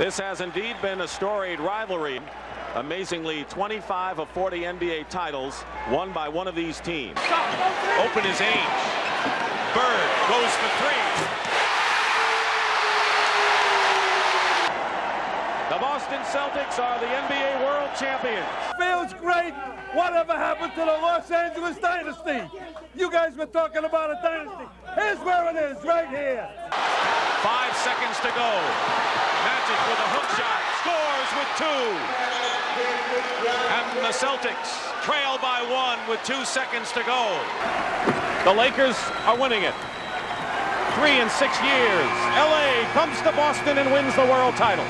This has indeed been a storied rivalry. Amazingly, 25 of 40 NBA titles won by one of these teams. Open his Ainge. Bird goes for three. The Boston Celtics are the NBA World Champions. Feels great. Whatever happened to the Los Angeles Dynasty? You guys were talking about a dynasty. Here's where it is, right here. Five seconds to go. Magic with a hook shot. Scores with two. And the Celtics trail by one with two seconds to go. The Lakers are winning it. Three in six years. LA comes to Boston and wins the world title.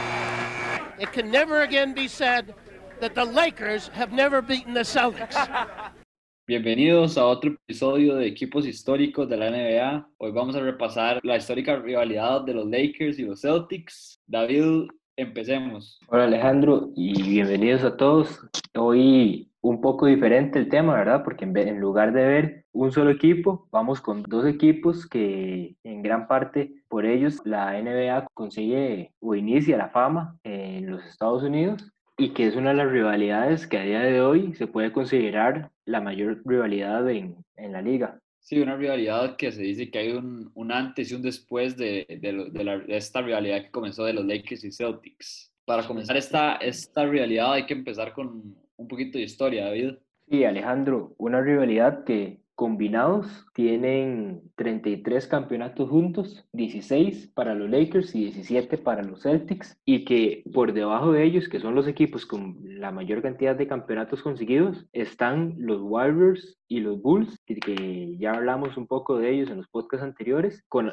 It can never again be said that the Lakers have never beaten the Celtics. Bienvenidos a otro episodio de Equipos Históricos de la NBA. Hoy vamos a repasar la histórica rivalidad de los Lakers y los Celtics. David, empecemos. Hola Alejandro y bienvenidos a todos. Hoy un poco diferente el tema, ¿verdad? Porque en, lugar de ver un solo equipo, vamos con dos equipos que en gran parte por ellos la NBA consigue o inicia la fama en los Estados Unidos y que es una de las rivalidades que a día de hoy se puede considerar la mayor rivalidad en, en la liga. Sí, una rivalidad que se dice que hay un, un antes y un después de, de, de, la, de, esta rivalidad que comenzó de los Lakers y Celtics. Para comenzar esta, esta rivalidad hay que empezar con un poquito de historia, David. Sí, Alejandro, una rivalidad que combinados tienen 33 campeonatos juntos, 16 para los Lakers y 17 para los Celtics, y que por debajo de ellos, que son los equipos con la mayor cantidad de campeonatos conseguidos, están los Warriors y los Bulls, que ya hablamos un poco de ellos en los podcasts anteriores, con,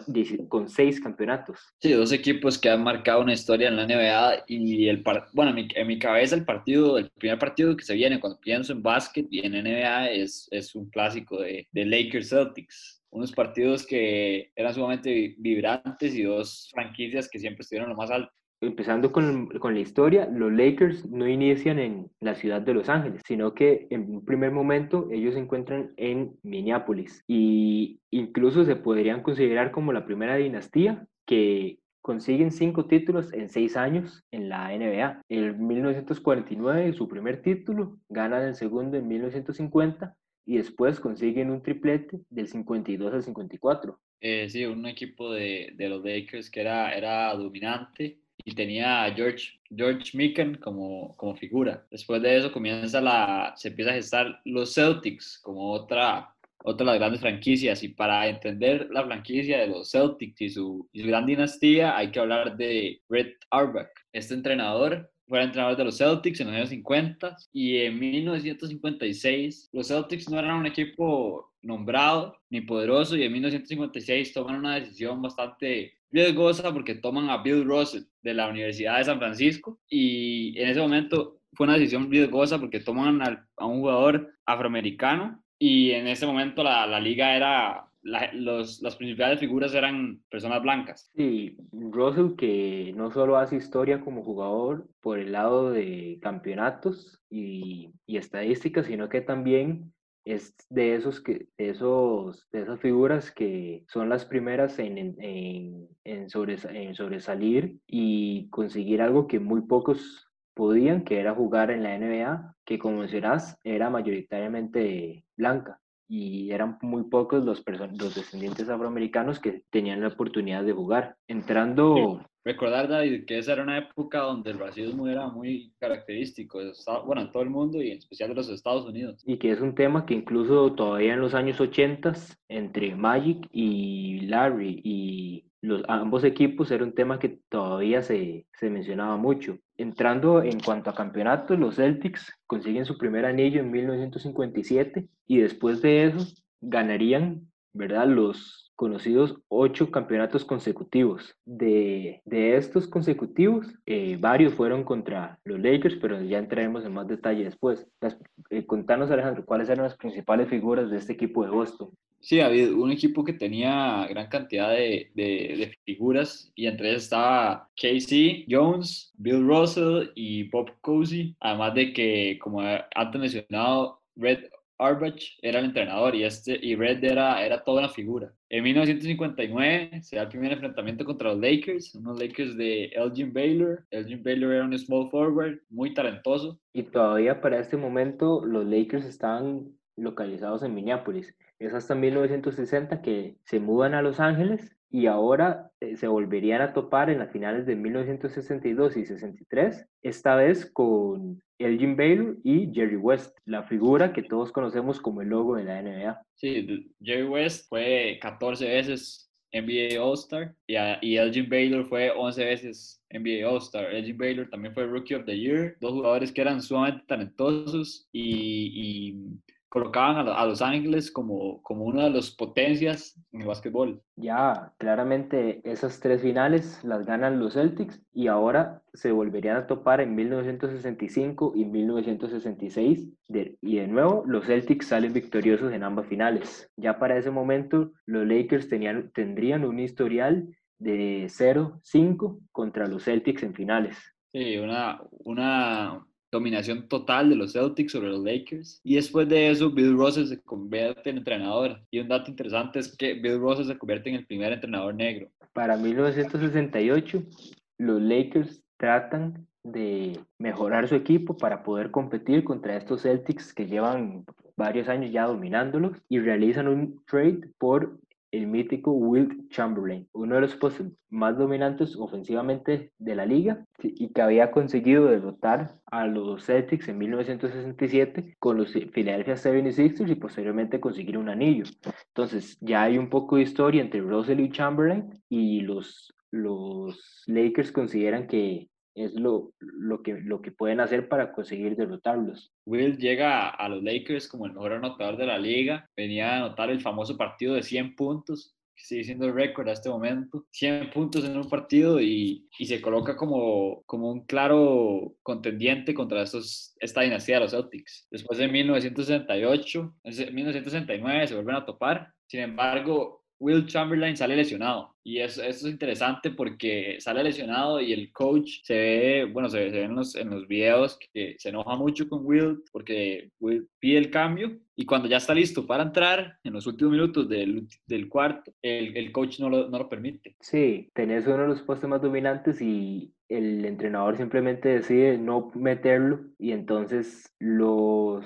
con seis campeonatos. Sí, dos equipos que han marcado una historia en la NBA y el bueno, en mi, en mi cabeza el partido, el primer partido que se viene cuando pienso en básquet y en NBA es, es un clásico de, de Lakers Celtics unos partidos que eran sumamente vibrantes y dos franquicias que siempre estuvieron lo más alto. Empezando con, con, la historia, los Lakers no inician en la ciudad de Los Ángeles, sino que en un primer momento ellos se encuentran en Minneapolis y incluso se podrían considerar como la primera dinastía que consiguen cinco títulos en seis años en la NBA. En 1949 su primer título, ganan el segundo en 1950 y después consiguen un triplete del 52 al 54. Eh, sí, un equipo de, de, los Lakers que era, era dominante y tenía a George, George Mikan como, como figura. Después de eso comienza la, se empieza a gestar los Celtics como otra, otra de las grandes franquicias y para entender la franquicia de los Celtics y su, gran dinastía hay que hablar de Red Auerbach. Este entrenador fue entrenador de los Celtics en los años 50 y en 1956 los Celtics no eran un equipo nombrado ni poderoso y en 1956 toman una decisión bastante riesgosa porque toman a Bill Russell de la Universidad de San Francisco y en ese momento fue una decisión riesgosa porque toman a un jugador afroamericano y en ese momento la, la liga era la, los, las principales figuras eran personas blancas. Sí, Russell que no solo hace historia como jugador por el lado de campeonatos y, y estadísticas, sino que también es de esos que esos esas figuras que son las primeras en, en, en, sobres, en sobresalir y conseguir algo que muy pocos podían, que era jugar en la NBA, que como mencionás era mayoritariamente blanca y eran muy pocos los, los descendientes afroamericanos que tenían la oportunidad de jugar. Entrando... Recordar, David, que esa era una época donde el racismo era muy característico, bueno, en todo el mundo y en especial de los Estados Unidos. Y que es un tema que incluso todavía en los años 80, entre Magic y Larry y los, ambos equipos era un tema que todavía se, se, mencionaba mucho. Entrando en cuanto a campeonatos, los Celtics consiguen su primer anillo en 1957 y después de eso ganarían, ¿verdad? Los conocidos ocho campeonatos consecutivos. De, de estos consecutivos, eh, varios fueron contra los Lakers, pero ya entraremos en más detalle después. Las, eh, contanos, Alejandro, cuáles eran las principales figuras de este equipo de Boston. Sí, David, un equipo que tenía gran cantidad de, de, de figuras y entre ellas estaba Casey Jones, Bill Russell y Bob Cousy, además de que, como antes mencionado, Red Arbach era el entrenador y, este, y Red era, era toda una figura. En 1959 se da el primer enfrentamiento contra los Lakers, unos Lakers de Elgin Baylor. Elgin Baylor era un small forward muy talentoso. Y todavía para este momento los Lakers estaban localizados en Minneapolis. Es hasta 1960 que se mudan a Los Ángeles y ahora eh, se volverían a topar en las finales de 1962 y 63, esta vez con Elgin Baylor y Jerry West, la figura que todos conocemos como el logo de la NBA. Sí, Jerry West fue 14 veces NBA All-Star y, y, Elgin Baylor fue 11 veces NBA All-Star. Elgin Baylor también fue Rookie of the Year, dos jugadores que eran sumamente talentosos y, y colocaban a, Los Ángeles como, como una de las potencias en el básquetbol. Ya, claramente esas tres finales las ganan los Celtics y ahora se volverían a topar en 1965 y 1966 y de nuevo los Celtics salen victoriosos en ambas finales. Ya para ese momento los Lakers tenían, tendrían un historial de 0-5 contra los Celtics en finales. Sí, una, una, dominación total de los Celtics sobre los Lakers. Y después de eso, Bill Russell se convierte en entrenador. Y un dato interesante es que Bill Russell se convierte en el primer entrenador negro. Para 1968, los Lakers tratan de mejorar su equipo para poder competir contra estos Celtics que llevan varios años ya dominándolos y realizan un trade por el mítico Wilt Chamberlain, uno de los postes más dominantes ofensivamente de la liga y que había conseguido derrotar a los Celtics en 1967 con los Philadelphia 76ers y posteriormente conseguir un anillo. Entonces ya hay un poco de historia entre Russell y Chamberlain y los, los Lakers consideran que es lo, lo, que, lo que pueden hacer para conseguir derrotarlos. Will llega a los Lakers como el mejor anotador de la liga, venía a anotar el famoso partido de 100 puntos, que sigue siendo el récord a este momento, 100 puntos en un partido y, y, se coloca como, como un claro contendiente contra estos, esta dinastía de los Celtics. Después de 1968, 1969 se vuelven a topar, sin embargo, Will Chamberlain sale lesionado y eso, es interesante porque sale lesionado y el coach se ve, bueno, se, ve en los, en los videos que se enoja mucho con Will porque Will pide el cambio y cuando ya está listo para entrar en los últimos minutos del, del cuarto, el, el coach no lo, no lo permite. Sí, tenés uno de los postes más dominantes y el entrenador simplemente decide no meterlo y entonces los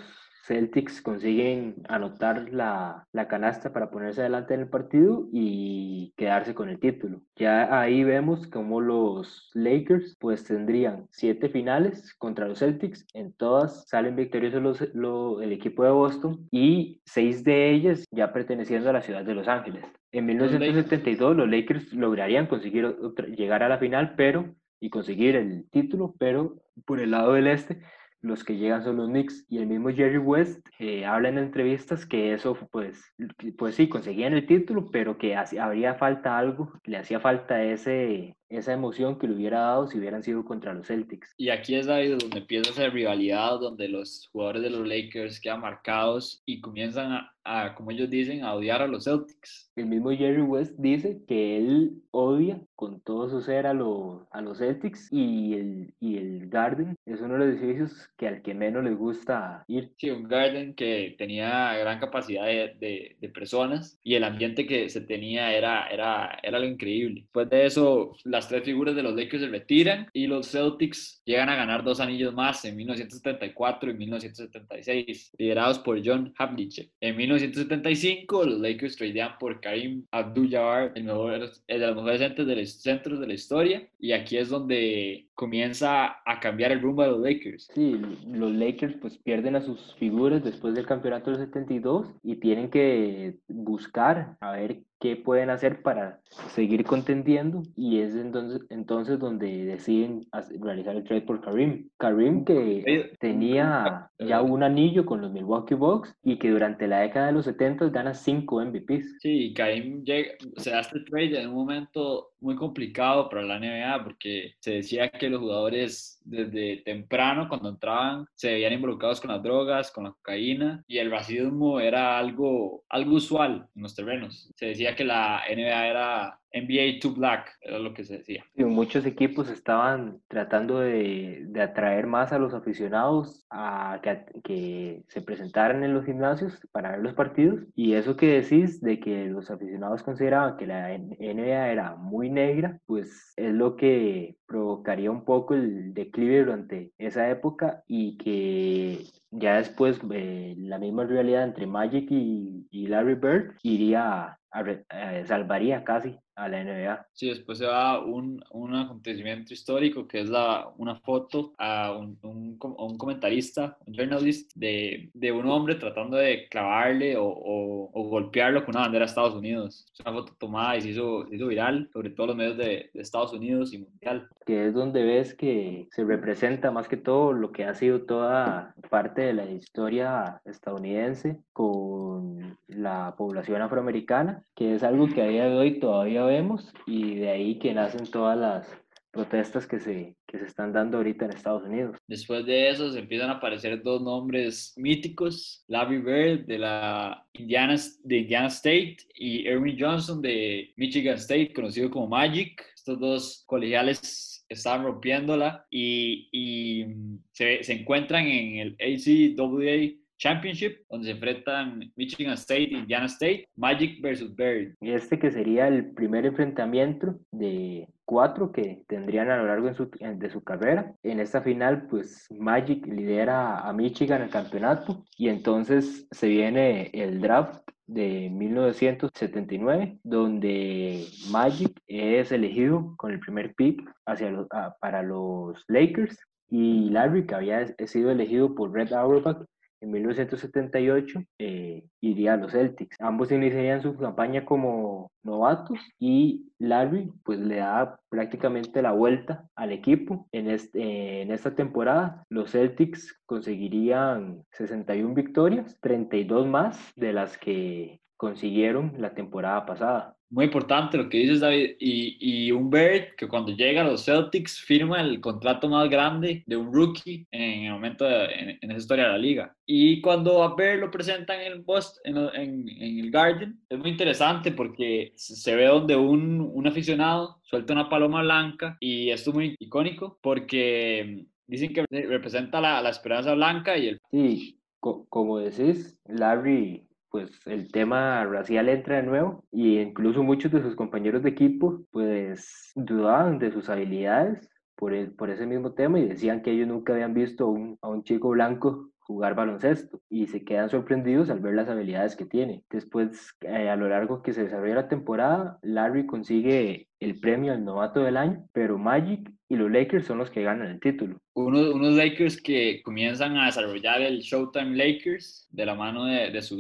Celtics consiguen anotar la, la, canasta para ponerse adelante en el partido y quedarse con el título. Ya ahí vemos como los Lakers pues tendrían siete finales contra los Celtics, en todas salen victoriosos los, el equipo de Boston y seis de ellas ya perteneciendo a la ciudad de Los Ángeles. En 1972 los Lakers lograrían conseguir llegar a la final pero y conseguir el título, pero por el lado del este los que llegan son los Knicks y el mismo Jerry West eh, habla en entrevistas que eso pues pues sí conseguían el título pero que habría falta algo le hacía falta ese esa emoción que le hubiera dado si hubieran sido contra los Celtics. Y aquí es ahí donde empieza esa rivalidad, donde los jugadores de los Lakers quedan marcados y comienzan a, como ellos dicen, a odiar a los Celtics. El mismo Jerry West dice que él odia con todo su ser a, lo, a los Celtics y el, y el Garden es uno de los edificios que al que menos les gusta ir. Sí, un Garden que tenía gran capacidad de, de, personas y el ambiente que se tenía era, era, era lo increíble. Después de eso, la las tres figuras de los Lakers se retiran y los Celtics llegan a ganar dos anillos más en 1974 y 1976, liderados por John Havlicek. En 1975, los Lakers tradean por Karim Abdul-Jabbar, el, mejor, el de los mejores centros de, centros de la historia, y aquí es donde comienza a cambiar el rumbo de los Lakers. Sí, los Lakers pues pierden a sus figuras después del campeonato del 72 y tienen que buscar a ver qué pueden hacer para seguir contendiendo y es entonces, entonces donde deciden realizar el trade por Karim. Karim que tenía ya un anillo con los Milwaukee Bucks y que durante la década de los 70 gana 5 MVPs. Sí, Karim llega, se hace el trade en un momento muy complicado para la NBA porque se decía que los jugadores desde temprano cuando entraban se veían involucrados con las drogas, con la cocaína y el racismo era algo, algo usual en los terrenos. Se decía que la NBA era NBA to Black, era lo que se decía. Y muchos equipos estaban tratando de, de atraer más a los aficionados a que, que, se presentaran en los gimnasios para ver los partidos. Y eso que decís de que los aficionados consideraban que la NBA era muy negra, pues es lo que provocaría un poco el declive durante esa época y que ya después eh, la misma realidad entre Magic y, y Larry Bird iría a, salvaría casi a la NBA. Sí, después se va un, un acontecimiento histórico que es la, una foto a un, un, un comentarista, un journalist de, de, un hombre tratando de clavarle o, o, golpearlo con una bandera de Estados Unidos. Es una foto tomada y se hizo, se hizo viral sobre todos los medios de, de, Estados Unidos y mundial. Que es donde ves que se representa más que todo lo que ha sido toda parte de la historia estadounidense con la población afroamericana, que es algo que a día de hoy todavía vemos y de ahí que nacen todas las protestas que se, que se están dando ahorita en Estados Unidos. Después de eso se empiezan a aparecer dos nombres míticos, Larry Bird de la Indiana, de Indiana State y Erwin Johnson de Michigan State, conocido como Magic. Estos dos colegiales estaban rompiéndola y, y se, se encuentran en el ACWA Championship, donde se enfrentan Michigan State y Indiana State, Magic versus Bird. Este que sería el primer enfrentamiento de cuatro que tendrían a lo largo de su, de su carrera. En esta final, pues Magic lidera a Michigan el campeonato y entonces se viene el draft de 1979, donde Magic es elegido con el primer pick hacia los, para los Lakers y Larry, que había sido elegido por Red Auerbach, en 1978 eh, iría a los Celtics. Ambos iniciarían su campaña como novatos y Larry pues le da prácticamente la vuelta al equipo. En, este, en esta temporada los Celtics conseguirían 61 victorias, 32 más de las que consiguieron la temporada pasada muy importante lo que dices, David. Y, y un Bird que cuando llega a los Celtics firma el contrato más grande de un rookie en el momento de, en, en, esa historia de la liga. Y cuando a Bird lo presentan en el, Post, en, en, en, el Garden, es muy interesante porque se ve donde un, un aficionado suelta una paloma blanca y esto es muy icónico porque dicen que representa la, la esperanza blanca y el... Sí, co como decís, Larry pues el tema racial entra de nuevo y incluso muchos de sus compañeros de equipo pues dudaban de sus habilidades por, el, por ese mismo tema y decían que ellos nunca habían visto un, a un chico blanco jugar baloncesto y se quedan sorprendidos al ver las habilidades que tiene. Después, eh, a lo largo que se desarrolla la temporada, Larry consigue el premio al novato del año, pero Magic y los Lakers son los que ganan el título. Uno, unos Lakers que comienzan a desarrollar el Showtime Lakers de la mano de, de, su,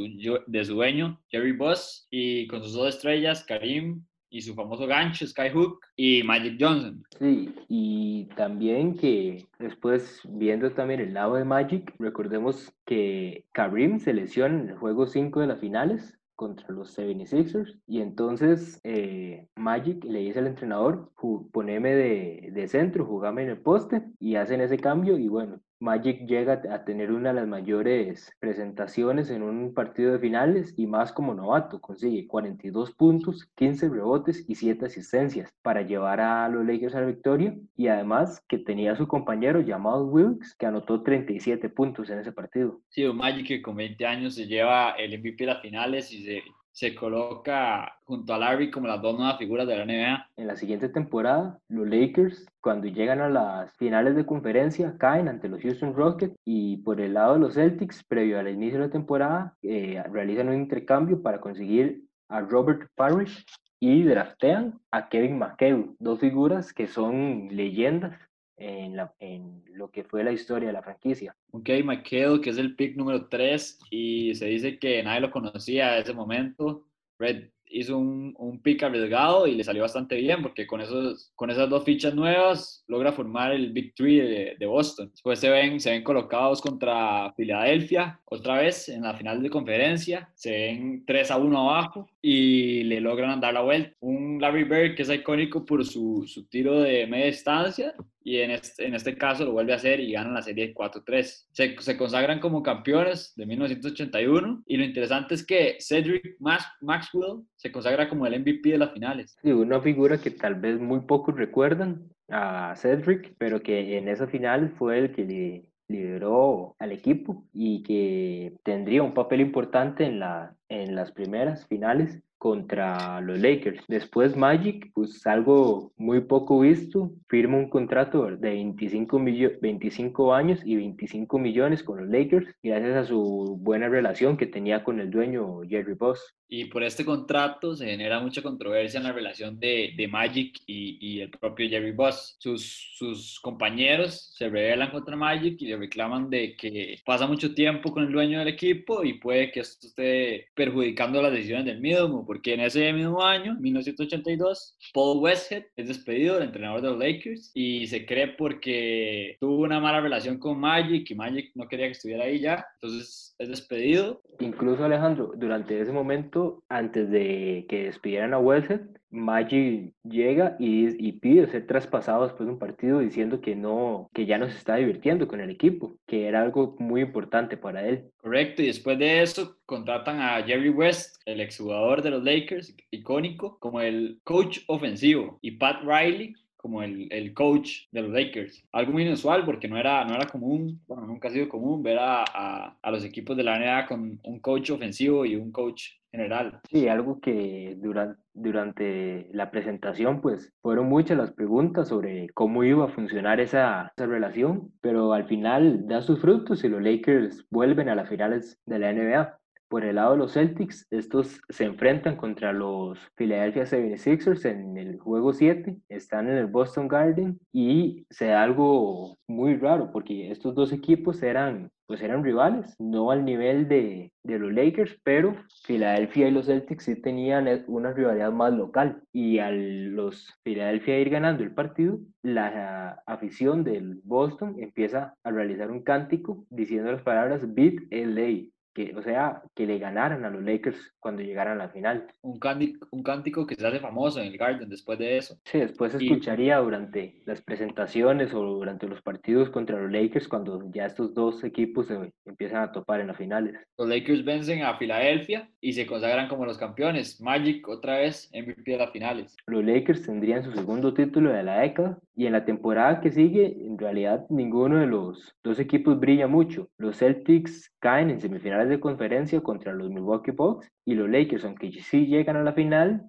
de su dueño, Jerry Buss, y con sus dos estrellas, Karim y su famoso gancho, Skyhook, y Magic Johnson. Sí, y también que después, viendo también el lado de Magic, recordemos que Karim se lesiona en el juego 5 de las finales contra los 76ers y entonces eh, Magic le dice al entrenador poneme de, de centro, jugame en el poste y hacen ese cambio y bueno, Magic llega a tener una de las mayores presentaciones en un partido de finales y más como novato. Consigue 42 puntos, 15 rebotes y 7 asistencias para llevar a los Lakers a la victoria. Y además que tenía a su compañero llamado Wilkes que anotó 37 puntos en ese partido. Sí, un Magic que con 20 años se lleva el MVP de las finales y se se coloca junto a Larry como las dos nuevas figuras de la NBA. En la siguiente temporada, los Lakers, cuando llegan a las finales de conferencia, caen ante los Houston Rockets y por el lado de los Celtics, previo al inicio de la temporada, eh, realizan un intercambio para conseguir a Robert Parrish y draftean a Kevin McHale, dos figuras que son leyendas en, la, en, lo que fue la historia de la franquicia. Ok, McHale, que es el pick número 3 y se dice que nadie lo conocía en ese momento. Red hizo un, un pick arriesgado y le salió bastante bien porque con, esos, con esas dos fichas nuevas logra formar el Big Three de, de, Boston. Después se ven, se ven colocados contra Filadelfia otra vez en la final de conferencia. Se ven 3 a 1 abajo y le logran dar la vuelta. Un Larry Bird que es icónico por su, su tiro de media distancia y en este, en este caso lo vuelve a hacer y ganan la serie 4-3. Se, se, consagran como campeones de 1981 y lo interesante es que Cedric Maxwell se consagra como el MVP de las finales. Sí, una figura que tal vez muy pocos recuerdan a Cedric, pero que en esa final fue el que le lideró al equipo y que tendría un papel importante en, la, en las primeras finales contra los Lakers. Después Magic, pues algo muy poco visto, firma un contrato de 25, 25 años y 25 millones con los Lakers gracias a su buena relación que tenía con el dueño Jerry Boss. Y por este contrato se genera mucha controversia en la relación de, de Magic y, y, el propio Jerry Boss. Sus, sus compañeros se rebelan contra Magic y le reclaman de que pasa mucho tiempo con el dueño del equipo y puede que esto esté perjudicando las decisiones del mismo porque en ese mismo año, 1982, Paul Westhead es despedido del entrenador de los Lakers y se cree porque tuvo una mala relación con Magic y Magic no quería que estuviera ahí ya, entonces es despedido. Incluso Alejandro, durante ese momento, antes de que despidieran a Westhead, Magic llega y, y, pide ser traspasado después de un partido diciendo que no, que ya no se está divirtiendo con el equipo, que era algo muy importante para él. Correcto, y después de eso contratan a Jerry West, el exjugador de los Lakers, icónico, como el coach ofensivo, y Pat Riley como el, el, coach de los Lakers. Algo muy inusual porque no era, no era común, bueno, nunca ha sido común ver a, a, a los equipos de la NBA con un coach ofensivo y un coach general. Sí, algo que durante, durante la presentación, pues fueron muchas las preguntas sobre cómo iba a funcionar esa, esa, relación, pero al final da sus frutos y los Lakers vuelven a las finales de la NBA. Por el lado de los Celtics, estos se enfrentan contra los Philadelphia 76ers en el juego 7, están en el Boston Garden y se da algo muy raro porque estos dos equipos eran pues eran rivales, no al nivel de, de, los Lakers, pero Filadelfia y los Celtics sí tenían una rivalidad más local y al los Filadelfia ir ganando el partido, la afición del Boston empieza a realizar un cántico diciendo las palabras Beat LA, que, o sea, que le ganaran a los Lakers cuando llegaran a la final. Un cántico, un cántico que se hace famoso en el Garden después de eso. Sí, después se escucharía durante las presentaciones o durante los partidos contra los Lakers cuando ya estos dos equipos se empiezan a topar en las finales. Los Lakers vencen a Filadelfia y se consagran como los campeones. Magic otra vez MVP de las finales. Los Lakers tendrían su segundo título de la década y en la temporada que sigue, en realidad ninguno de los dos equipos brilla mucho. Los Celtics caen en semifinales de conferencia contra los Milwaukee Bucks y los Lakers, aunque sí llegan a la final,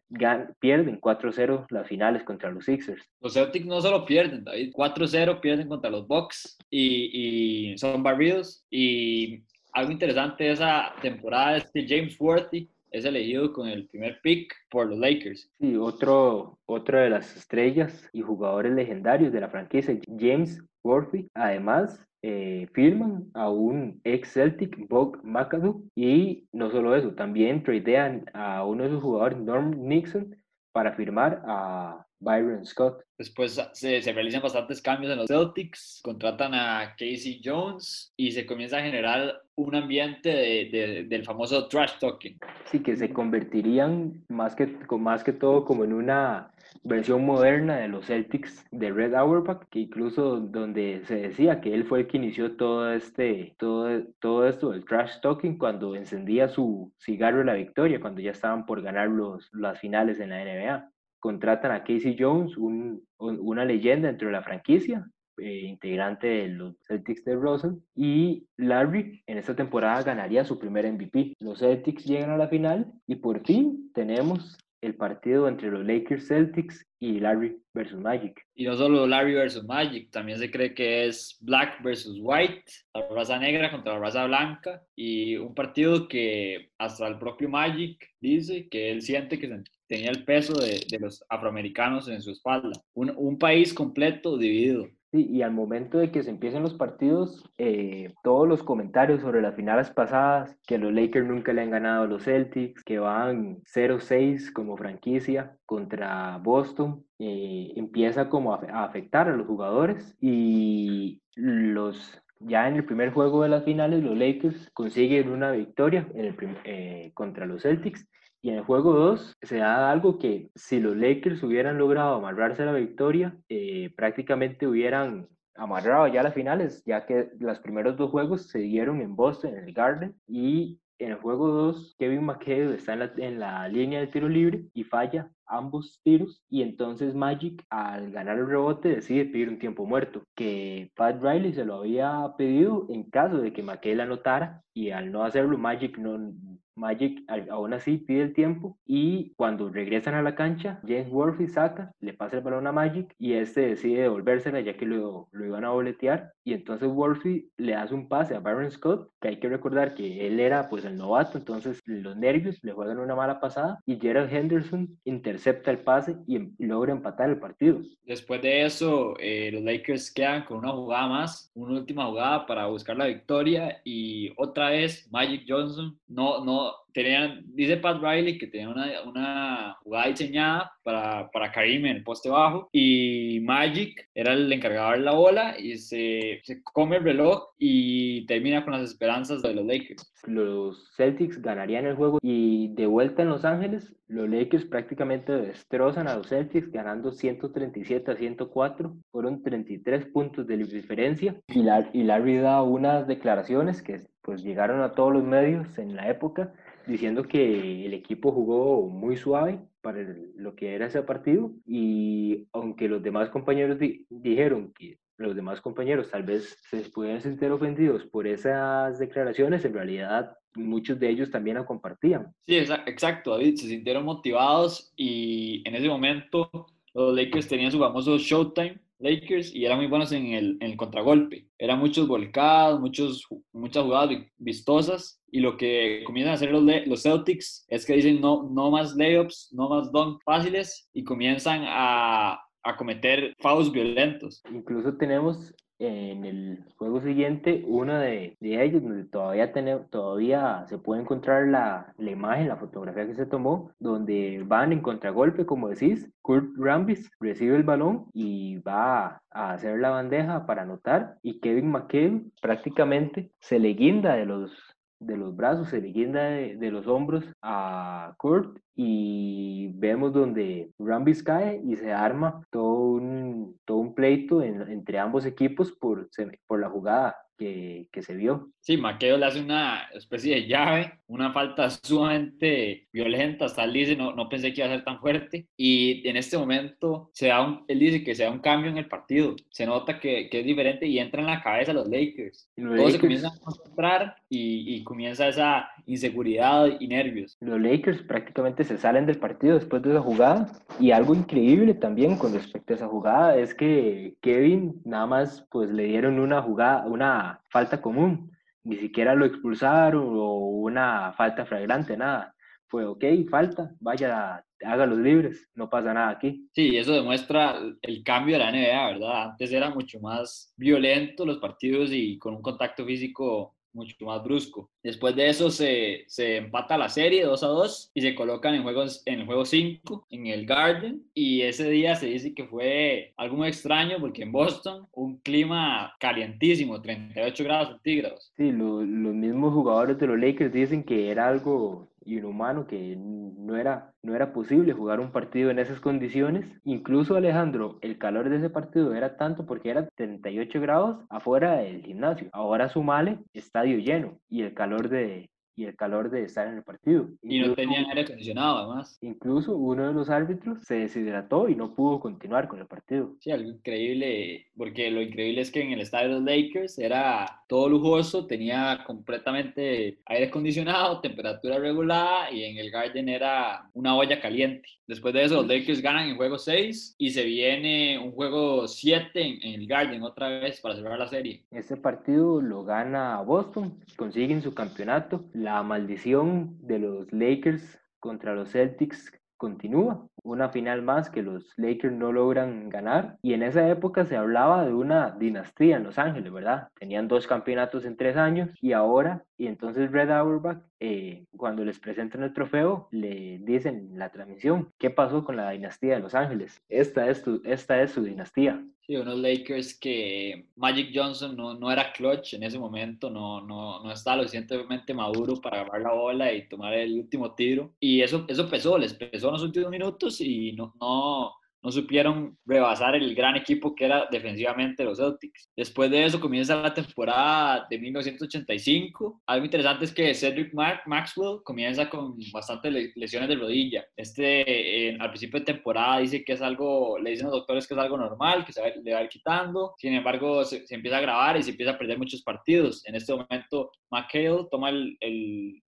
pierden 4-0 las finales contra los Sixers. Los Celtics no solo pierden, David, 4-0 pierden contra los Bucks y, y son barridos. Y algo interesante de esa temporada es que James Worthy es elegido con el primer pick por los Lakers. Sí, otro, otra de las estrellas y jugadores legendarios de la franquicia, James Worthy. Además, eh, firman a un ex Celtic, Bob McAdoo, y no solo eso, también tradean a uno de sus jugadores, Norm Nixon, para firmar a Byron Scott. Después se, se, realizan bastantes cambios en los Celtics, contratan a Casey Jones y se comienza a generar un ambiente de, de, del famoso trash talking. Sí, que se convertirían más que, más que todo como en una versión moderna de los Celtics de Red Auerbach, que incluso donde se decía que él fue el que inició todo este, todo, todo esto del trash talking cuando encendía su cigarro de la victoria, cuando ya estaban por ganar los, las finales en la NBA. Contratan a Casey Jones, un, una leyenda dentro de la franquicia, eh, integrante de los Celtics de Rosen, y Larry en esta temporada ganaría su primer MVP. Los Celtics llegan a la final y por fin tenemos el partido entre los Lakers Celtics y Larry versus Magic. Y no solo Larry versus Magic, también se cree que es Black versus White, la raza negra contra la raza blanca, y un partido que hasta el propio Magic dice que él siente que tenía el peso de, los afroamericanos en su espalda. Un, un país completo dividido. Sí, y al momento de que se empiecen los partidos, eh, todos los comentarios sobre las finales pasadas, que los Lakers nunca le han ganado a los Celtics, que van 0-6 como franquicia contra Boston, eh, empieza como a, afectar a los jugadores y los ya en el primer juego de las finales, los Lakers consiguen una victoria en el eh, contra los Celtics Y en el juego 2 se da algo que si los Lakers hubieran logrado amarrarse la victoria, eh, prácticamente hubieran amarrado ya las finales, ya que los primeros dos juegos se dieron en Boston, en el Garden, y en el juego 2, Kevin McHale está en la, línea de tiro libre y falla ambos tiros y entonces Magic al ganar el rebote decide pedir un tiempo muerto que Pat Riley se lo había pedido en caso de que McHale anotara y al no hacerlo Magic no, Magic aún así pide el tiempo y cuando regresan a la cancha, James Worthy saca, le pasa el balón a Magic y este decide devolvérsela ya que lo, lo iban a boletear. Y entonces Worthy le hace un pase a Baron Scott, que hay que recordar que él era pues el novato, entonces los nervios le juegan una mala pasada. Y Gerald Henderson intercepta el pase y em, logra empatar el partido. Después de eso, eh, los Lakers quedan con una jugada más, una última jugada para buscar la victoria y otra vez Magic Johnson no, no tenían, dice Pat Riley que tenía una, una jugada diseñada para, para Karim en el poste bajo y Magic era el encargado de la bola y se, se come el reloj y termina con las esperanzas de los Lakers. Los Celtics ganarían el juego y de vuelta en Los Ángeles, los Lakers prácticamente destrozan a los Celtics ganando 137 a 104, fueron 33 puntos de diferencia y, y Larry da unas declaraciones que pues llegaron a todos los medios en la época diciendo que el equipo jugó muy suave para lo que era ese partido y aunque los demás compañeros dijeron que los demás compañeros tal vez se pudieran sentir ofendidos por esas declaraciones, en realidad muchos de ellos también la compartían. Sí, exacto, David, se sintieron motivados y en ese momento los Lakers tenían su famoso Showtime, Lakers y eran muy buenos en el, en el contragolpe. Eran muchos volcados, muchos, muchas jugadas vistosas y lo que comienzan a hacer los, los Celtics es que dicen no, no más layups, no más dunk fáciles y comienzan a, a cometer fouls violentos. Incluso tenemos en el juego siguiente uno de, de ellos donde todavía, todavía se puede encontrar la, la, imagen, la fotografía que se tomó, donde van en contragolpe, como decís, Kurt Rambis recibe el balón y va a hacer la bandeja para anotar y Kevin McHale prácticamente se le guinda de los de los brazos, se le guinda de, de, los hombros a Kurt y vemos donde Rambis cae y se arma todo un, todo un pleito entre ambos equipos por, por la jugada que, que, se vio. Sí, Maqueo le hace una especie de llave, una falta sumamente violenta, hasta él dice, no, no pensé que iba a ser tan fuerte, y en este momento se da un, él dice que se da un cambio en el partido, se nota que, que es diferente y entra en la cabeza los Lakers. Los Todos se comienzan a concentrar y, y comienza esa inseguridad y nervios. Los Lakers prácticamente se salen del partido después de esa jugada, y algo increíble también con respecto a esa jugada es que Kevin nada más pues le dieron una jugada, una falta común, ni siquiera lo expulsaron o una falta flagrante, nada. Fue, ok, falta, vaya, haga los libres, no pasa nada aquí. Sí, eso demuestra el cambio de la NBA, ¿verdad? Antes era mucho más violento los partidos y con un contacto físico mucho más brusco. Después de eso se, se, empata la serie 2 a 2 y se colocan en, juegos, en el juego 5 en el Garden y ese día se dice que fue algo muy extraño porque en Boston un clima calientísimo, 38 grados centígrados. Sí, lo, los mismos jugadores de los Lakers dicen que era algo inhumano, que no era, no era posible jugar un partido en esas condiciones. Incluso Alejandro, el calor de ese partido era tanto porque era 38 grados afuera del gimnasio. Ahora sumale estadio lleno y el calor de, y el calor de estar en el partido. Y no tenían aire acondicionado además. Incluso uno de los árbitros se deshidrató y no pudo continuar con el partido. Sí, algo increíble, porque lo increíble es que en el estadio de los Lakers era todo lujoso, tenía completamente aire acondicionado, temperatura regulada y en el Garden era una olla caliente. Después de eso, los Lakers ganan en juego 6 y se viene un juego 7 en, el Garden otra vez para cerrar la serie. Ese partido lo gana Boston, consiguen su campeonato la maldición de los Lakers contra los Celtics continúa. Una final más que los Lakers no logran ganar. Y en esa época se hablaba de una dinastía en Los Ángeles, ¿verdad? Tenían dos campeonatos en tres años y ahora Y entonces Red Auerbach, eh, cuando les presentan el trofeo, le dicen en la transmisión, ¿qué pasó con la dinastía de Los Ángeles? Esta es, tu, esta es su dinastía. Sí, unos Lakers que Magic Johnson no, no era clutch en ese momento, no, no, no estaba lo suficientemente maduro para agarrar la bola y tomar el último tiro. Y eso, eso pesó, les pesó en los últimos minutos y no, no, no supieron rebasar el gran equipo que era defensivamente los Celtics. Después de eso comienza la temporada de 1985. Algo interesante es que Cedric Maxwell comienza con bastantes lesiones de rodilla. Este al principio de temporada dice que es algo, le dicen los doctores que es algo normal, que se va, le va a ir quitando. Sin embargo, se, empieza a grabar y se empieza a perder muchos partidos. En este momento, McHale toma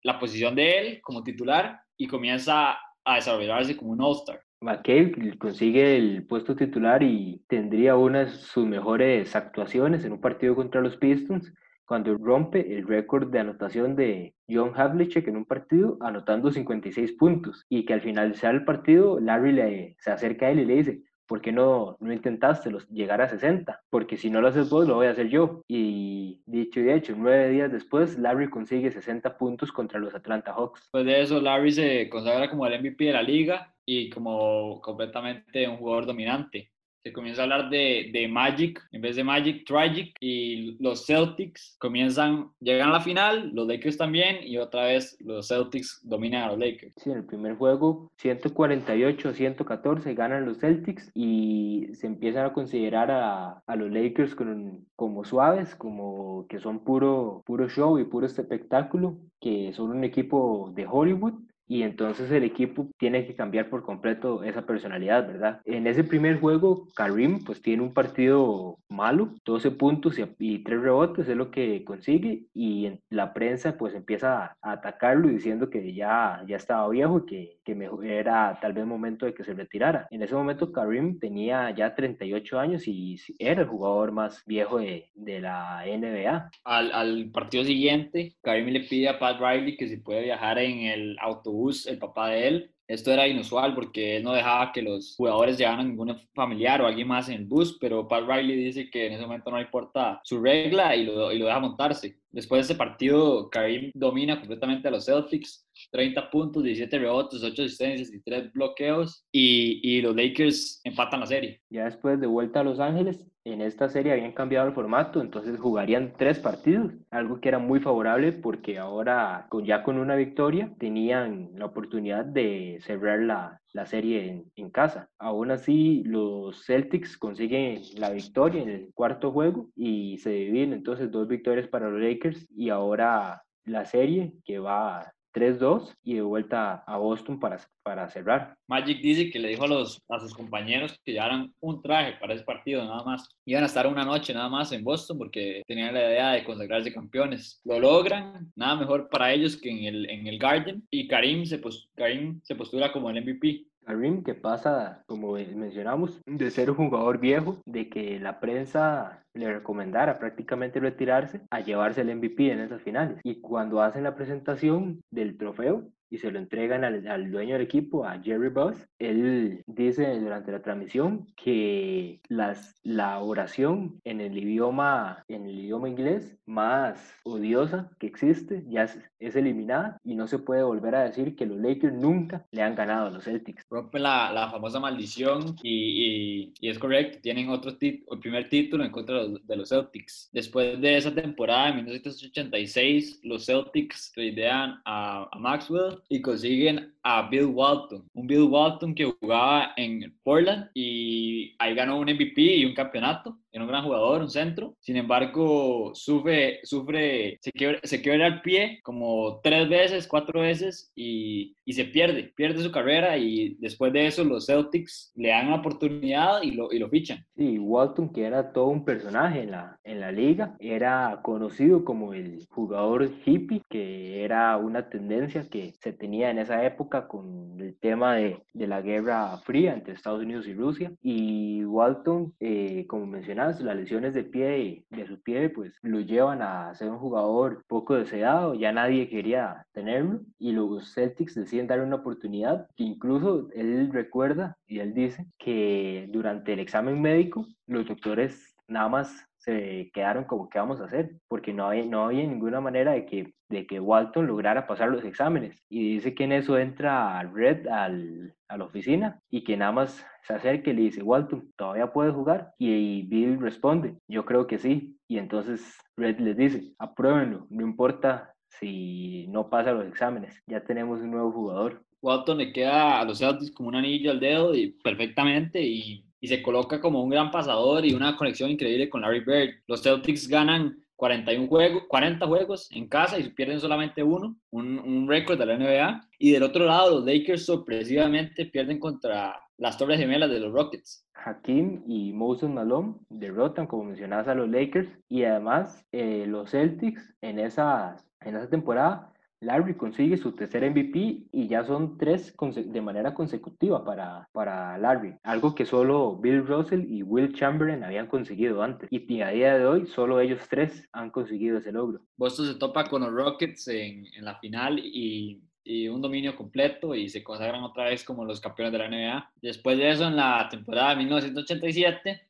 la posición de él como titular y comienza a desarrollarse como un All-Star. McCabe consigue el puesto titular y tendría una de sus mejores actuaciones en un partido contra los Pistons cuando rompe el récord de anotación de John Havlicek en un partido anotando 56 puntos y que al final sea el partido Larry le, se acerca a él y le dice ¿por qué no, no intentaste los, llegar a 60? Porque si no lo haces vos, lo voy a hacer yo. Y dicho y hecho, nueve días después, Larry consigue 60 puntos contra los Atlanta Hawks. Después de eso, Larry se consagra como el MVP de la liga y como completamente un jugador dominante se comienza a hablar de, de, Magic en vez de Magic, Tragic y los Celtics comienzan, llegan a la final, los Lakers también y otra vez los Celtics dominan a los Lakers. Sí, en el primer juego 148 a 114 ganan los Celtics y se empiezan a considerar a, a los Lakers con, como suaves, como que son puro, puro show y puro espectáculo, que son un equipo de Hollywood y entonces el equipo tiene que cambiar por completo esa personalidad, ¿verdad? En ese primer juego, Karim pues tiene un partido malo, 12 puntos y, y 3 rebotes es lo que consigue y la prensa pues empieza a, atacarlo diciendo que ya, ya estaba viejo y que, que mejor era tal vez momento de que se retirara. En ese momento Karim tenía ya 38 años y era el jugador más viejo de, de la NBA. Al, al partido siguiente, Karim le pide a Pat Riley que si puede viajar en el autobús el papá de él. Esto era inusual porque él no dejaba que los jugadores llevaran a ningún familiar o alguien más en el bus, pero Pat Riley dice que en ese momento no importa su regla y lo, y lo deja montarse. Después de ese partido, Karim domina completamente a los Celtics, 30 puntos, 17 rebotes, 8 asistencias y 3 bloqueos, y, y, los Lakers empatan la serie. Ya después de vuelta a Los Ángeles, en esta serie habían cambiado el formato, entonces jugarían tres partidos, algo que era muy favorable porque ahora ya con una victoria tenían la oportunidad de cerrar la, la serie en, en, casa. Aún así, los Celtics consiguen la victoria en el cuarto juego y se dividen entonces dos victorias para los Lakers y ahora la serie que va 3-2 y de vuelta a Boston para, para cerrar. Magic dice que le dijo a, los, a sus compañeros que llevaran un traje para ese partido nada más. Iban a estar una noche nada más en Boston porque tenían la idea de consagrarse campeones. Lo logran, nada mejor para ellos que en el, en el Garden y Karim se, Karim se postula como el MVP. Karim que pasa, como mencionamos, de ser un jugador viejo, de que la prensa le recomendara prácticamente retirarse, a llevarse el MVP en esas finales. Y cuando hacen la presentación del trofeo, y se lo entregan al, al, dueño del equipo, a Jerry Buss. Él dice durante la transmisión que las, la oración en el idioma en el idioma inglés más odiosa que existe ya es, es eliminada y no se puede volver a decir que los Lakers nunca le han ganado a los Celtics. Rompe la, la famosa maldición y, y, y, es correcto, tienen otro el primer título en contra de los, de Celtics. Después de esa temporada en 1986, los Celtics tradean a, a Maxwell y consiguen a Bill Walton, un Bill Walton que jugaba en Portland y ahí ganó un MVP y un campeonato. Era un gran jugador, un centro. Sin embargo, sufre, sufre se, quiebra, se el pie como tres veces, cuatro veces y, y, se pierde, pierde su carrera y después de eso los Celtics le dan la oportunidad y lo, y lo fichan. Sí, Walton, que era todo un personaje en la, en la liga, era conocido como el jugador hippie, que era una tendencia que se tenía en esa época con el tema de, de la guerra fría entre Estados Unidos y Rusia. Y Walton, eh, como mencionas, las lesiones de pie de su pie, pues lo llevan a ser un jugador poco deseado, ya nadie quería tenerlo. Y los Celtics deciden darle una oportunidad que incluso él recuerda y él dice que durante el examen médico, los doctores nada más se quedaron como, ¿qué vamos a hacer? Porque no había, no había ninguna manera de que, de que Walton lograra pasar los exámenes. Y dice que en eso entra Red al, a la oficina y que nada más se acerca y le dice, Walton, ¿todavía puedes jugar? Y, Bill responde, yo creo que sí. Y entonces Red les dice, apruébenlo, no importa si no pasa los exámenes, ya tenemos un nuevo jugador. Walton le queda a los Celtics como un anillo al dedo perfectamente y, y se coloca como un gran pasador y una conexión increíble con Larry Bird. Los Celtics ganan 41 juegos, 40 juegos en casa y pierden solamente uno, un, récord de la NBA. Y del otro lado, los Lakers sorpresivamente pierden contra las Torres Gemelas de los Rockets. Hakim y Moses Malone derrotan, como mencionabas, a los Lakers y además eh, los Celtics en esa, en esa temporada Larry consigue su tercer MVP y ya son tres de manera consecutiva para, para Larry, algo que solo Bill Russell y Will Chamberlain habían conseguido antes. Y a día de hoy solo ellos tres han conseguido ese logro. Boston se topa con los Rockets en, en la final y, y, un dominio completo y se consagran otra vez como los campeones de la NBA. Después de eso, en la temporada de 1987,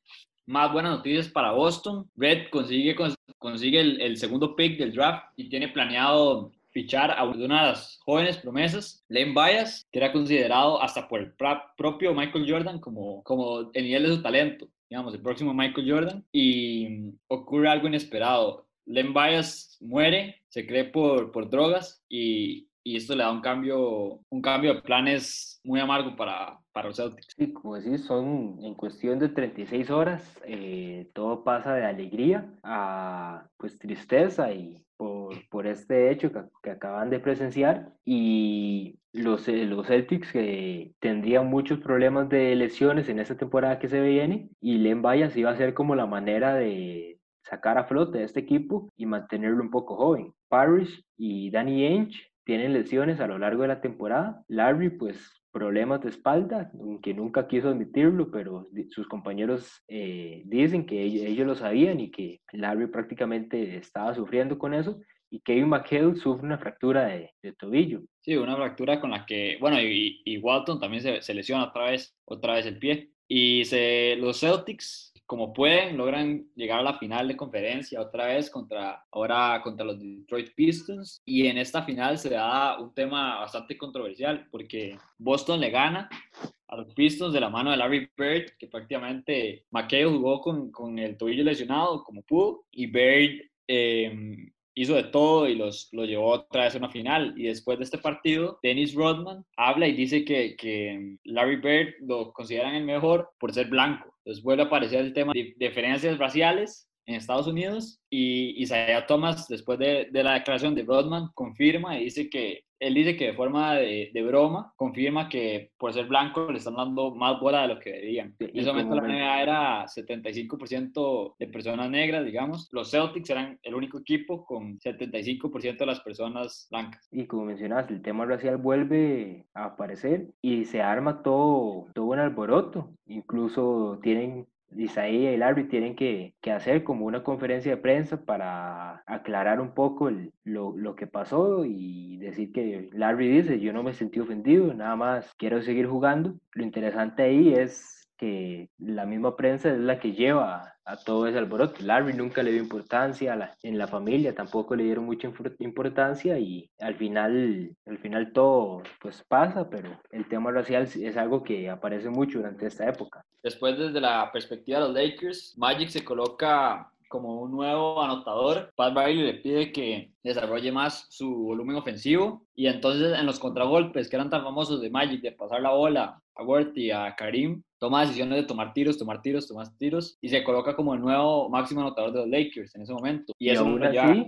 más buenas noticias para Boston. Red consigue, consigue el, el segundo pick del draft y tiene planeado fichar a una de las jóvenes promesas, Len Bias, que era considerado hasta por el propio Michael Jordan como, como el nivel de su talento, digamos, el próximo Michael Jordan, y ocurre algo inesperado. Len Bias muere, se cree por, por drogas y, y esto le da un cambio, un cambio de planes muy amargo para, para los Celtics. Sí, como decís, son en cuestión de 36 horas, eh, todo pasa de alegría a pues tristeza y por, por este hecho que, que, acaban de presenciar y los, eh, los Celtics que tendrían muchos problemas de lesiones en esta temporada que se viene y Len Bayas iba a ser como la manera de sacar a flote a este equipo y mantenerlo un poco joven. Parrish y Danny Ainge tienen lesiones a lo largo de la temporada. Larry, pues problemas de espalda, aunque nunca quiso admitirlo, pero sus compañeros eh, dicen que ellos, lo sabían y que Larry prácticamente estaba sufriendo con eso. Y Kevin McHale sufre una fractura de, tobillo. Sí, una fractura con la que, bueno, y, Walton también se, se, lesiona otra vez, otra vez el pie. Y se, los Celtics como pueden, logran llegar a la final de conferencia otra vez contra, ahora contra los Detroit Pistons. Y en esta final se da un tema bastante controversial porque Boston le gana a los Pistons de la mano de Larry Bird, que prácticamente McHale jugó con, con el tobillo lesionado como pudo y Bird eh, hizo de todo y los, lo llevó otra vez a una final. Y después de este partido, Dennis Rodman habla y dice que, que Larry Bird lo consideran el mejor por ser blanco. Entonces vuelve a aparecer el tema de diferencias raciales en Estados Unidos y Isaiah Thomas, después de, de, la declaración de Rodman, confirma y dice que él dice que de forma de, de, broma confirma que por ser blanco le están dando más bola de lo que debían. En ese momento la NBA era 75% de personas negras, digamos. Los Celtics eran el único equipo con 75% de las personas blancas. Y como mencionas, el tema racial vuelve a aparecer y se arma todo, todo un alboroto. Incluso tienen Isaías y Larry tienen que, que, hacer como una conferencia de prensa para aclarar un poco lo, lo, que pasó y decir que Larry dice, yo no me sentí ofendido, nada más quiero seguir jugando. Lo interesante ahí es que la misma prensa es la que lleva a todo ese alboroto. Larry nunca le dio importancia, la, en la familia tampoco le dieron mucha importancia y al final, al final todo pues pasa, pero el tema racial es algo que aparece mucho durante esta época. Después desde la perspectiva de los Lakers, Magic se coloca como un nuevo anotador. Pat Riley le pide que desarrolle más su volumen ofensivo y entonces en los contragolpes que eran tan famosos de Magic de pasar la bola a Wirt y a Karim, toma decisiones de tomar tiros, tomar tiros, tomar tiros y se coloca como el nuevo máximo anotador de los Lakers en ese momento. Y, eso aún así,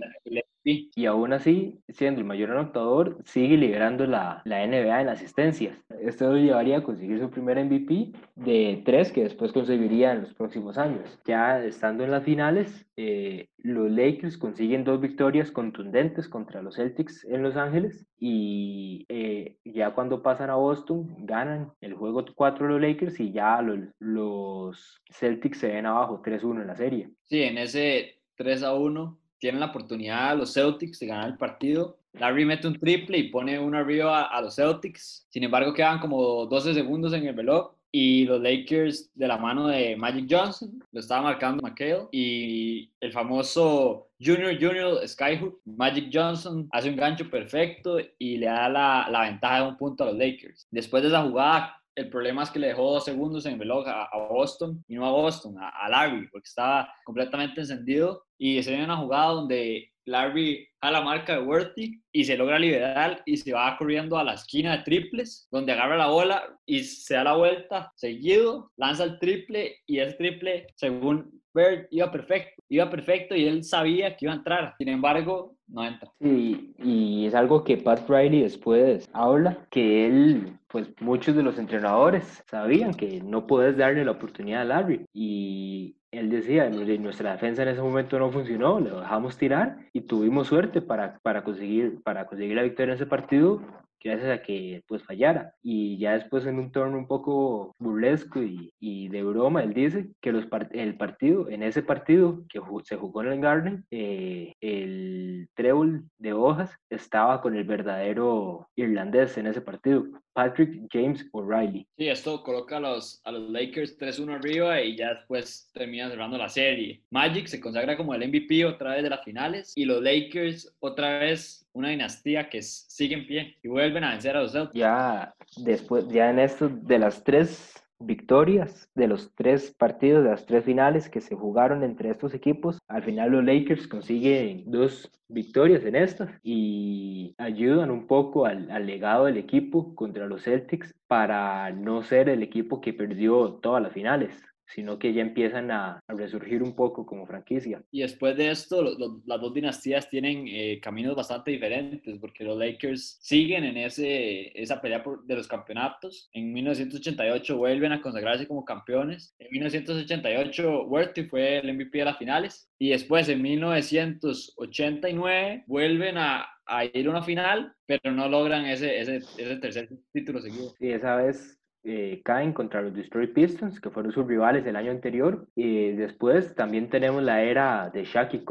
y aún así, siendo el mayor anotador, sigue liderando la, la NBA en asistencias. Esto lo llevaría a conseguir su primer MVP de tres que después conseguiría en los próximos años. Ya estando en las finales, eh, los Lakers consiguen dos victorias contundentes contra los Celtics en Los Ángeles y eh, ya cuando pasan a Boston ganan el juego 4 los Lakers y ya los, los Celtics se ven abajo 3-1 en la serie. Sí, en ese 3 a 1 tienen la oportunidad los Celtics de ganar el partido. Larry mete un triple y pone uno arriba a, los Celtics. Sin embargo, quedan como 12 segundos en el reloj y los Lakers de la mano de Magic Johnson, lo estaba marcando McHale y el famoso Junior Junior Skyhook, Magic Johnson hace un gancho perfecto y le da la, la ventaja de un punto a los Lakers. Después de esa jugada, el problema es que le dejó dos segundos en el reloj a, Boston y no a Boston, a, a, Larry, porque estaba completamente encendido. Y se viene una jugada donde Larry a la marca de Worthy y se logra liberar y se va corriendo a la esquina de triples, donde agarra la bola y se da la vuelta seguido, lanza el triple y ese triple, según Bird, iba perfecto, iba perfecto y él sabía que iba a entrar. Sin embargo, no entra. Sí, y es algo que Pat Riley después habla, que él, pues muchos de los entrenadores sabían que no puedes darle la oportunidad a Larry y él decía, nuestra defensa en ese momento no funcionó, le dejamos tirar y tuvimos suerte para, para, conseguir, para conseguir la victoria en ese partido gracias a que pues fallara. Y ya después en un torneo un poco burlesco y, y de broma, él dice que los el partido, en ese partido que se jugó en el Garden, eh, el trébol de hojas estaba con el verdadero irlandés en ese partido, Patrick James O'Reilly. Sí, esto coloca a los, a los Lakers 3-1 arriba y ya después termina cerrando la serie. Magic se consagra como el MVP otra vez de las finales y los Lakers otra vez una dinastía que sigue en pie y vuelven a vencer a los Celtics. Ya después, ya en esto de las tres victorias de los tres partidos, de las tres finales que se jugaron entre estos equipos. Al final los Lakers consiguen dos victorias en estas y ayudan un poco al, al, legado del equipo contra los Celtics para no ser el equipo que perdió todas las finales sino que ya empiezan a, resurgir un poco como franquicia. Y después de esto, las dos dinastías tienen eh, caminos bastante diferentes, porque los Lakers siguen en ese, esa pelea por, de los campeonatos. En 1988 vuelven a consagrarse como campeones. En 1988 Worthy fue el MVP de las finales. Y después en 1989 vuelven a, a ir a una final, pero no logran ese, ese, ese tercer título seguido. Sí, esa vez eh, caen contra los Detroit Pistons, que fueron sus rivales el año anterior. Y después también tenemos la era de Shaq y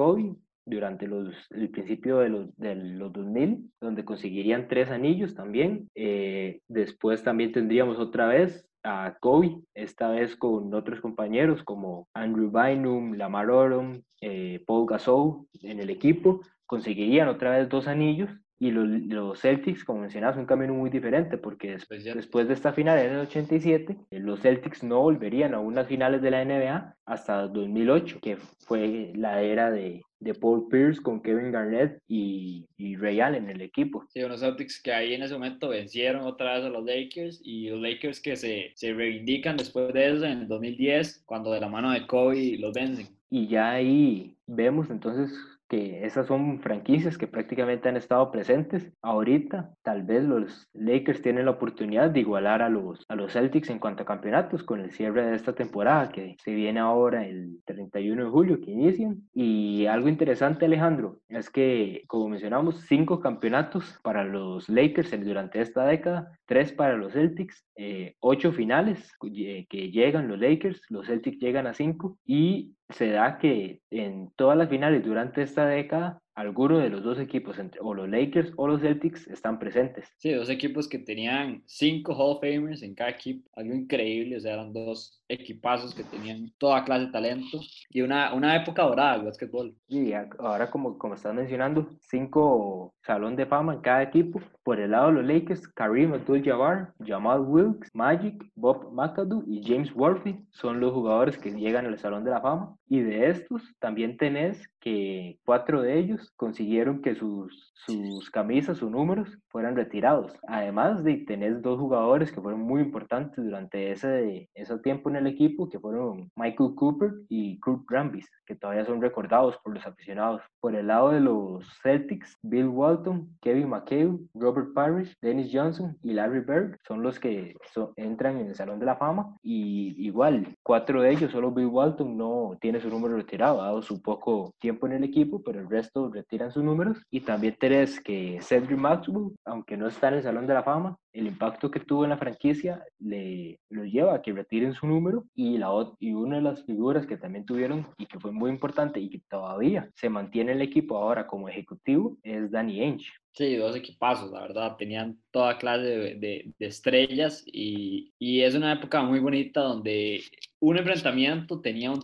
durante los, el principio de los, de los 2000, donde conseguirían tres anillos también. Eh, después también tendríamos otra vez a Kobe, esta vez con otros compañeros como Andrew Bynum, Lamar Odom, eh, Paul Gasol en el equipo, conseguirían otra vez dos anillos y los, los, Celtics, como mencionabas, un camino muy diferente, porque después, después de esta final en el 87, eh, los Celtics no volverían a unas finales de la NBA hasta 2008, que fue la era de, de Paul Pierce con Kevin Garnett y, y, Ray Allen en el equipo. Sí, unos Celtics que ahí en ese momento vencieron otra vez a los Lakers y los Lakers que se, se reivindican después de eso en el 2010, cuando de la mano de Kobe los vencen. Y ya ahí vemos entonces esas son franquicias que prácticamente han estado presentes. Ahorita, tal vez los Lakers tienen la oportunidad de igualar a los, a los Celtics en cuanto a campeonatos con el cierre de esta temporada que se viene ahora el 31 de julio que inician. Y algo interesante, Alejandro, es que, como mencionamos, cinco campeonatos para los Lakers durante esta década, tres para los Celtics, eh, ocho finales eh, que llegan los Lakers, los Celtics llegan a cinco y se da que en todas las finales durante esta década alguno de los dos equipos, entre, o los Lakers o los Celtics, están presentes. Sí, dos equipos que tenían cinco Hall of Famers en cada equipo, algo increíble, o sea, eran dos equipazos que tenían toda clase de talento y una, una época dorada del básquetbol. Y ahora, como, como estás mencionando, cinco salón de fama en cada equipo. Por el lado de los Lakers, Kareem Abdul-Jabbar, Jamal Wilkes, Magic, Bob McAdoo y James Worthy son los jugadores que llegan al salón de la fama. Y de estos también tenés que cuatro de ellos consiguieron que sus, sus camisas o números fueran retirados. Además de tener dos jugadores que fueron muy importantes durante ese, ese tiempo en el equipo, que fueron Michael Cooper y Kurt Rambis, que todavía son recordados por los aficionados. Por el lado de los Celtics, Bill Walton, Kevin McHale, Robert Parrish, Dennis Johnson y Larry Bird son los que entran en el Salón de la Fama. Y igual, cuatro de ellos, solo Bill Walton no tiene su número retirado, ha dado su poco tiempo en el equipo, pero el resto retiran sus números. Y también tenés que Cedric Maxwell, aunque no está en el Salón de la Fama, el impacto que tuvo en la franquicia le lo lleva a que retiren su número y, la, y una de las figuras que también tuvieron y que fue muy importante y que todavía se mantiene en el equipo ahora como ejecutivo es Danny Ainge. Sí, dos equipazos, la verdad, tenían toda clase de, de, estrellas y, y, es una época muy bonita donde un enfrentamiento tenía un,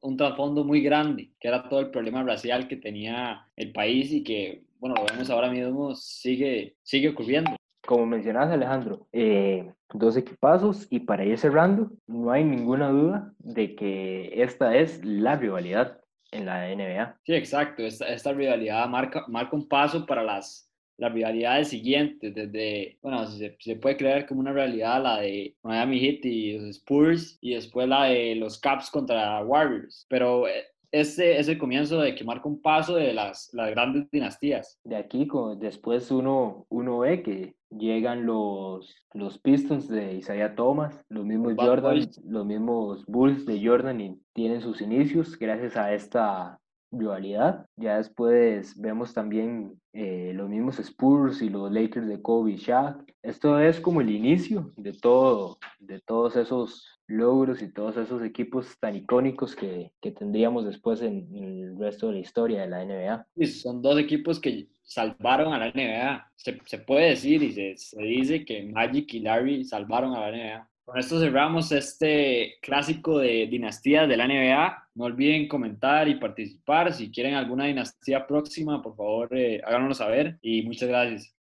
un trasfondo muy grande, que era todo el problema racial que tenía el país y que, bueno, lo vemos ahora mismo, sigue, sigue ocurriendo como mencionabas Alejandro, eh, dos equipazos y para ir cerrando, no hay ninguna duda de que esta es la rivalidad en la NBA. Sí, exacto, esta, esta rivalidad marca, marca un paso para las, las rivalidades siguientes, desde, bueno, se, se, puede creer como una realidad la de Miami Heat y los Spurs y después la de los Caps contra Warriors, pero eh, este es el comienzo de que marca un paso de las, las grandes dinastías. De aquí, después uno, uno ve que llegan los, los Pistons de Isaiah Thomas, los mismos Jordan, los mismos Bulls de Jordan y tienen sus inicios gracias a esta rivalidad. Ya después vemos también eh, los mismos Spurs y los Lakers de Kobe y Shaq. Esto es como el inicio de todo, de todos esos logros y todos esos equipos tan icónicos que, que tendríamos después en, el resto de la historia de la NBA. son dos equipos que salvaron a la NBA. Se, se puede decir y se, se dice que Magic y Larry salvaron a la NBA. Con esto cerramos este clásico de dinastías de la NBA. No olviden comentar y participar. Si quieren alguna dinastía próxima, por favor, eh, háganoslo saber. Y muchas gracias.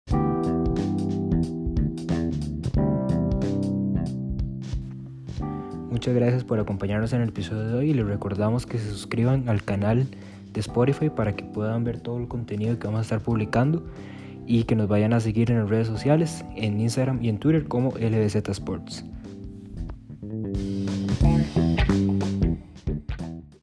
Muchas gracias por acompañarnos en el episodio de hoy y les recordamos que se suscriban al canal de Spotify para que puedan ver todo el contenido que vamos a estar publicando y que nos vayan a seguir en las redes sociales, en Instagram y en Twitter como LBZ Sports.